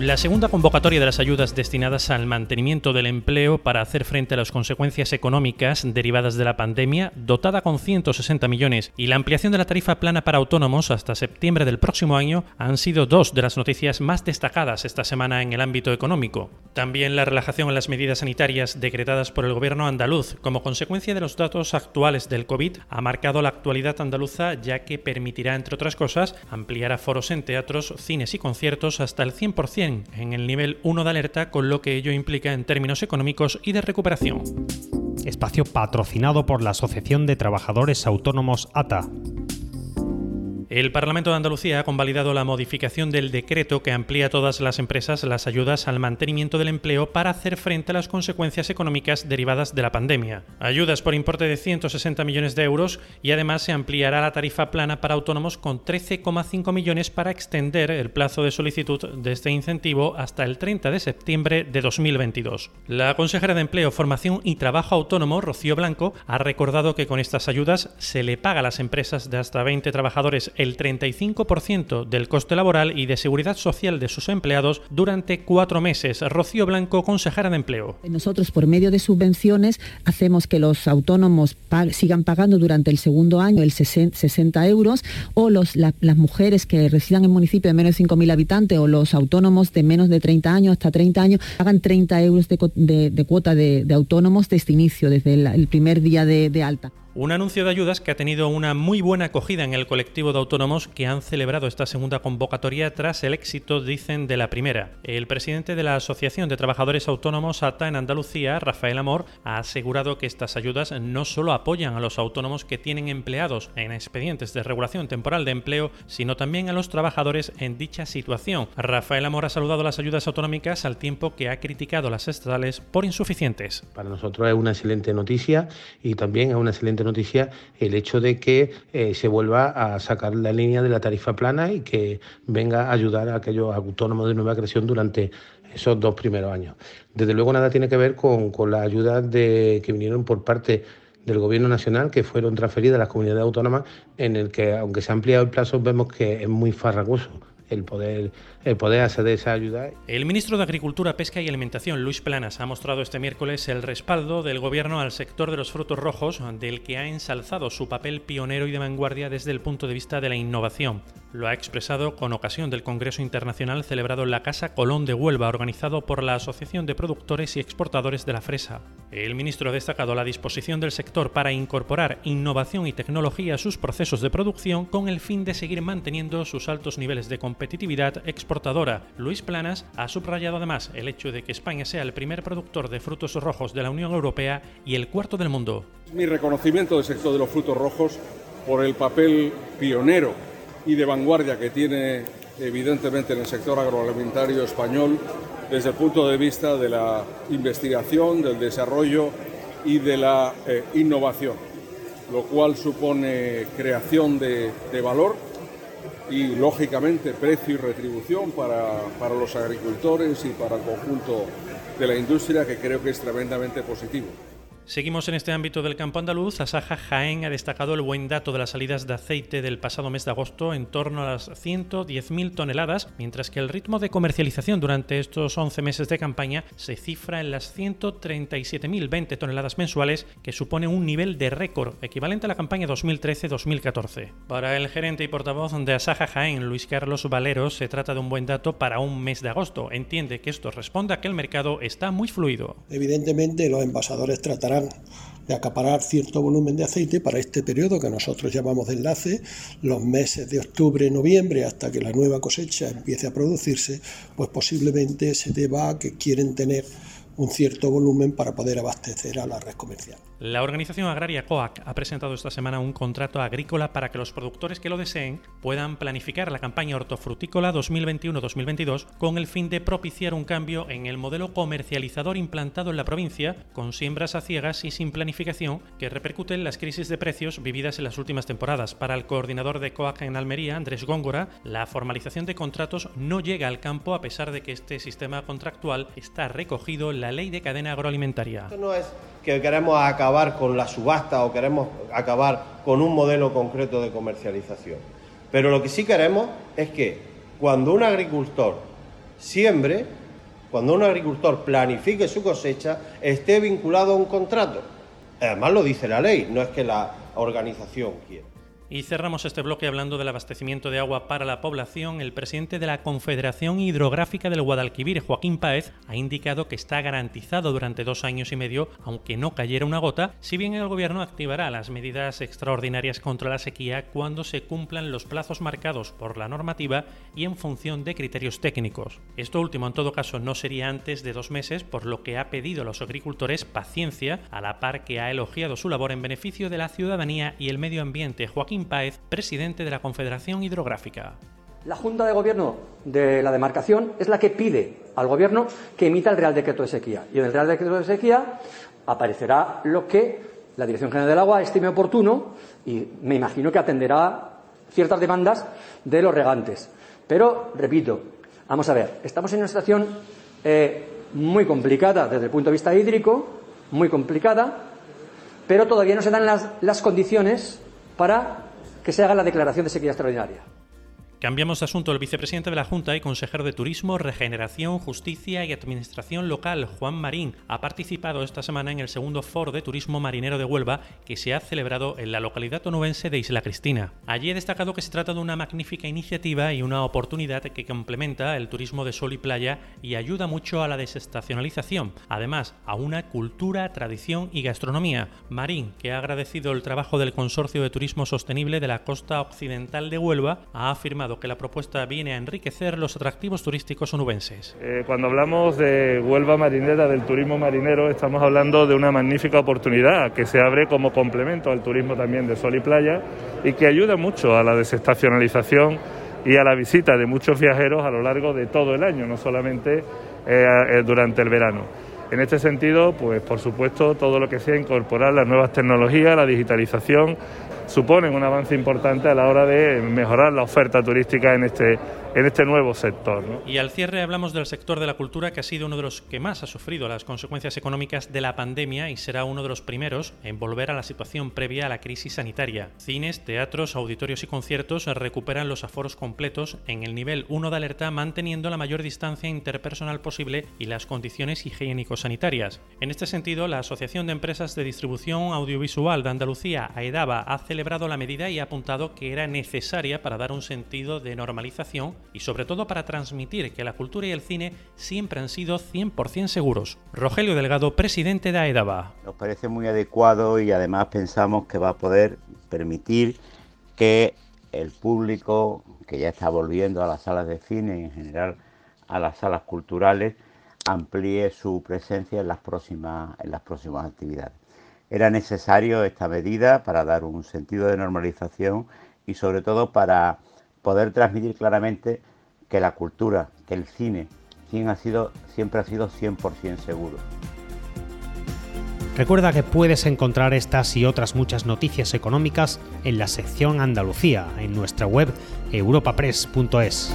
La segunda convocatoria de las ayudas destinadas al mantenimiento del empleo para hacer frente a las consecuencias económicas derivadas de la pandemia, dotada con 160 millones, y la ampliación de la tarifa plana para autónomos hasta septiembre del próximo año han sido dos de las noticias más destacadas esta semana en el ámbito económico. También la relajación en las medidas sanitarias decretadas por el gobierno andaluz como consecuencia de los datos actuales del COVID ha marcado la actualidad andaluza ya que permitirá, entre otras cosas, ampliar aforos en teatros, cines y conciertos hasta el 100% en el nivel 1 de alerta, con lo que ello implica en términos económicos y de recuperación. Espacio patrocinado por la Asociación de Trabajadores Autónomos ATA. El Parlamento de Andalucía ha convalidado la modificación del decreto que amplía a todas las empresas las ayudas al mantenimiento del empleo para hacer frente a las consecuencias económicas derivadas de la pandemia. Ayudas por importe de 160 millones de euros y además se ampliará la tarifa plana para autónomos con 13,5 millones para extender el plazo de solicitud de este incentivo hasta el 30 de septiembre de 2022. La consejera de Empleo, Formación y Trabajo Autónomo, Rocío Blanco, ha recordado que con estas ayudas se le paga a las empresas de hasta 20 trabajadores el 35% del coste laboral y de seguridad social de sus empleados durante cuatro meses. Rocío Blanco, consejera de Empleo. Nosotros, por medio de subvenciones, hacemos que los autónomos sigan pagando durante el segundo año el 60 euros o las mujeres que residan en municipios de menos de 5.000 habitantes o los autónomos de menos de 30 años hasta 30 años pagan 30 euros de, cuota de, autónomos desde inicio, desde el, primer día de alta. Un anuncio de ayudas que ha tenido una muy buena acogida en el colectivo de autónomos que han celebrado esta segunda convocatoria tras el éxito, dicen, de la primera. El presidente de la Asociación de Trabajadores Autónomos ATA en Andalucía, Rafael Amor, ha asegurado que estas ayudas no solo apoyan a los autónomos que tienen empleados en expedientes de regulación temporal de empleo, sino también a los trabajadores en dicha situación. Rafael Amor ha saludado las ayudas autonómicas al tiempo que ha criticado las estatales por insuficientes. Para nosotros es una excelente noticia y también es una excelente noticia el hecho de que eh, se vuelva a sacar la línea de la tarifa plana y que venga a ayudar a aquellos autónomos de nueva creación durante esos dos primeros años. Desde luego nada tiene que ver con, las ayudas de, que vinieron por parte del Gobierno Nacional que fueron transferidas a las comunidades autónomas en el que, aunque se ha ampliado el plazo, vemos que es muy farragoso el poder, el poder esa ayuda. El ministro de Agricultura, Pesca y Alimentación, Luis Planas, ha mostrado este miércoles el respaldo del gobierno al sector de los frutos rojos, del que ha ensalzado su papel pionero y de vanguardia desde el punto de vista de la innovación. Lo ha expresado con ocasión del Congreso Internacional celebrado en la Casa Colón de Huelva, organizado por la Asociación de Productores y Exportadores de la Fresa. El ministro ha destacado la disposición del sector para incorporar innovación y tecnología a sus procesos de producción con el fin de seguir manteniendo sus altos niveles de competitividad exportadora. Luis Planas ha subrayado además el hecho de que España sea el primer productor de frutos rojos de la Unión Europea y el cuarto del mundo. Mi reconocimiento del sector de los frutos rojos por el papel pionero y de vanguardia que tiene evidentemente en el sector agroalimentario español desde el punto de vista de la investigación, del desarrollo y de la eh, innovación, lo cual supone creación de, valor y lógicamente precio y retribución para, para los agricultores y para el conjunto de la industria que creo que es tremendamente positivo. Seguimos en este ámbito del campo andaluz. Asaja Jaén ha destacado el buen dato de las salidas de aceite del pasado mes de agosto en torno a las 110.000 toneladas, mientras que el ritmo de comercialización durante estos 11 meses de campaña se cifra en las 137.020 toneladas mensuales, que supone un nivel de récord equivalente a la campaña 2013-2014. Para el gerente y portavoz de Asaja Jaén, Luis Carlos Valero, se trata de un buen dato para un mes de agosto. Entiende que esto responde a que el mercado está muy fluido. Evidentemente, los envasadores tratarán de acaparar cierto volumen de aceite para este periodo que nosotros llamamos de enlace, los meses de octubre, noviembre, hasta que la nueva cosecha empiece a producirse, pues posiblemente se deba a que quieren tener un cierto volumen para poder abastecer a la red comercial. La organización agraria COAC ha presentado esta semana un contrato agrícola para que los productores que lo deseen puedan planificar la campaña hortofrutícola 2021-2022 con el fin de propiciar un cambio en el modelo comercializador implantado en la provincia, con siembras a ciegas y sin planificación, que repercute en las crisis de precios vividas en las últimas temporadas. Para el coordinador de COAC en Almería, Andrés Góngora, la formalización de contratos no llega al campo a pesar de que este sistema contractual está recogido en la ley de cadena agroalimentaria. Esto no es que queremos acabar con la subasta o queremos acabar con un modelo concreto de comercialización. Pero lo que sí queremos es que cuando un agricultor siembre, cuando un agricultor planifique su cosecha, esté vinculado a un contrato. Además lo dice la ley, no es que la organización quiera. Y cerramos este bloque hablando del abastecimiento de agua para la población. El presidente de la Confederación Hidrográfica del Guadalquivir, Joaquín Páez, ha indicado que está garantizado durante dos años y medio, aunque no cayera una gota, si bien el gobierno activará las medidas extraordinarias contra la sequía cuando se cumplan los plazos marcados por la normativa y en función de criterios técnicos. Esto último, en todo caso, no sería antes de dos meses, por lo que ha pedido a los agricultores paciencia, a la par que ha elogiado su labor en beneficio de la ciudadanía y el medio ambiente. Joaquín Páez, presidente de la Confederación Hidrográfica. La Junta de Gobierno de la demarcación es la que pide al Gobierno que emita el Real Decreto de Sequía. Y en el Real Decreto de Sequía aparecerá lo que la Dirección General del Agua estime oportuno y me imagino que atenderá ciertas demandas de los regantes. Pero, repito, vamos a ver, estamos en una situación eh, muy complicada desde el punto de vista hídrico, muy complicada, pero todavía no se dan las, las condiciones para que se haga la declaración de sequía extraordinaria. Cambiamos de asunto. El vicepresidente de la Junta y consejero de Turismo, Regeneración, Justicia y Administración Local, Juan Marín, ha participado esta semana en el segundo Foro de Turismo Marinero de Huelva que se ha celebrado en la localidad onubense de Isla Cristina. Allí he destacado que se trata de una magnífica iniciativa y una oportunidad que complementa el turismo de sol y playa y ayuda mucho a la desestacionalización, además a una cultura, tradición y gastronomía. Marín, que ha agradecido el trabajo del Consorcio de Turismo Sostenible de la costa occidental de Huelva, ha afirmado que la propuesta viene a enriquecer los atractivos turísticos onubenses. Eh, cuando hablamos de Huelva marinera, del turismo marinero, estamos hablando de una magnífica oportunidad que se abre como complemento al turismo también de sol y playa y que ayuda mucho a la desestacionalización y a la visita de muchos viajeros a lo largo de todo el año, no solamente eh, eh, durante el verano. En este sentido, pues por supuesto, todo lo que sea incorporar las nuevas tecnologías, la digitalización, suponen un avance importante a la hora de mejorar la oferta turística en este en este nuevo sector. Y al cierre hablamos del sector de la cultura que ha sido uno de los que más ha sufrido las consecuencias económicas de la pandemia y será uno de los primeros en volver a la situación previa a la crisis sanitaria. Cines, teatros, auditorios y conciertos recuperan los aforos completos en el nivel 1 de alerta manteniendo la mayor distancia interpersonal posible y las condiciones higiénico-sanitarias. En este sentido, la Asociación de Empresas de Distribución Audiovisual de Andalucía, AEDABA, ha celebrado la medida y ha apuntado que era necesaria para dar un sentido de normalización y sobre todo para transmitir que la cultura y el cine siempre han sido 100% seguros. Rogelio Delgado, presidente de AEDABA. Nos parece muy adecuado y además pensamos que va a poder permitir que el público que ya está volviendo a las salas de cine y en general a las salas culturales amplíe su presencia en las próximas, en las próximas actividades. Era necesario esta medida para dar un sentido de normalización y sobre todo para poder transmitir claramente que la cultura, que el cine, siempre ha sido 100% seguro. Recuerda que puedes encontrar estas y otras muchas noticias económicas en la sección Andalucía, en nuestra web europapress.es.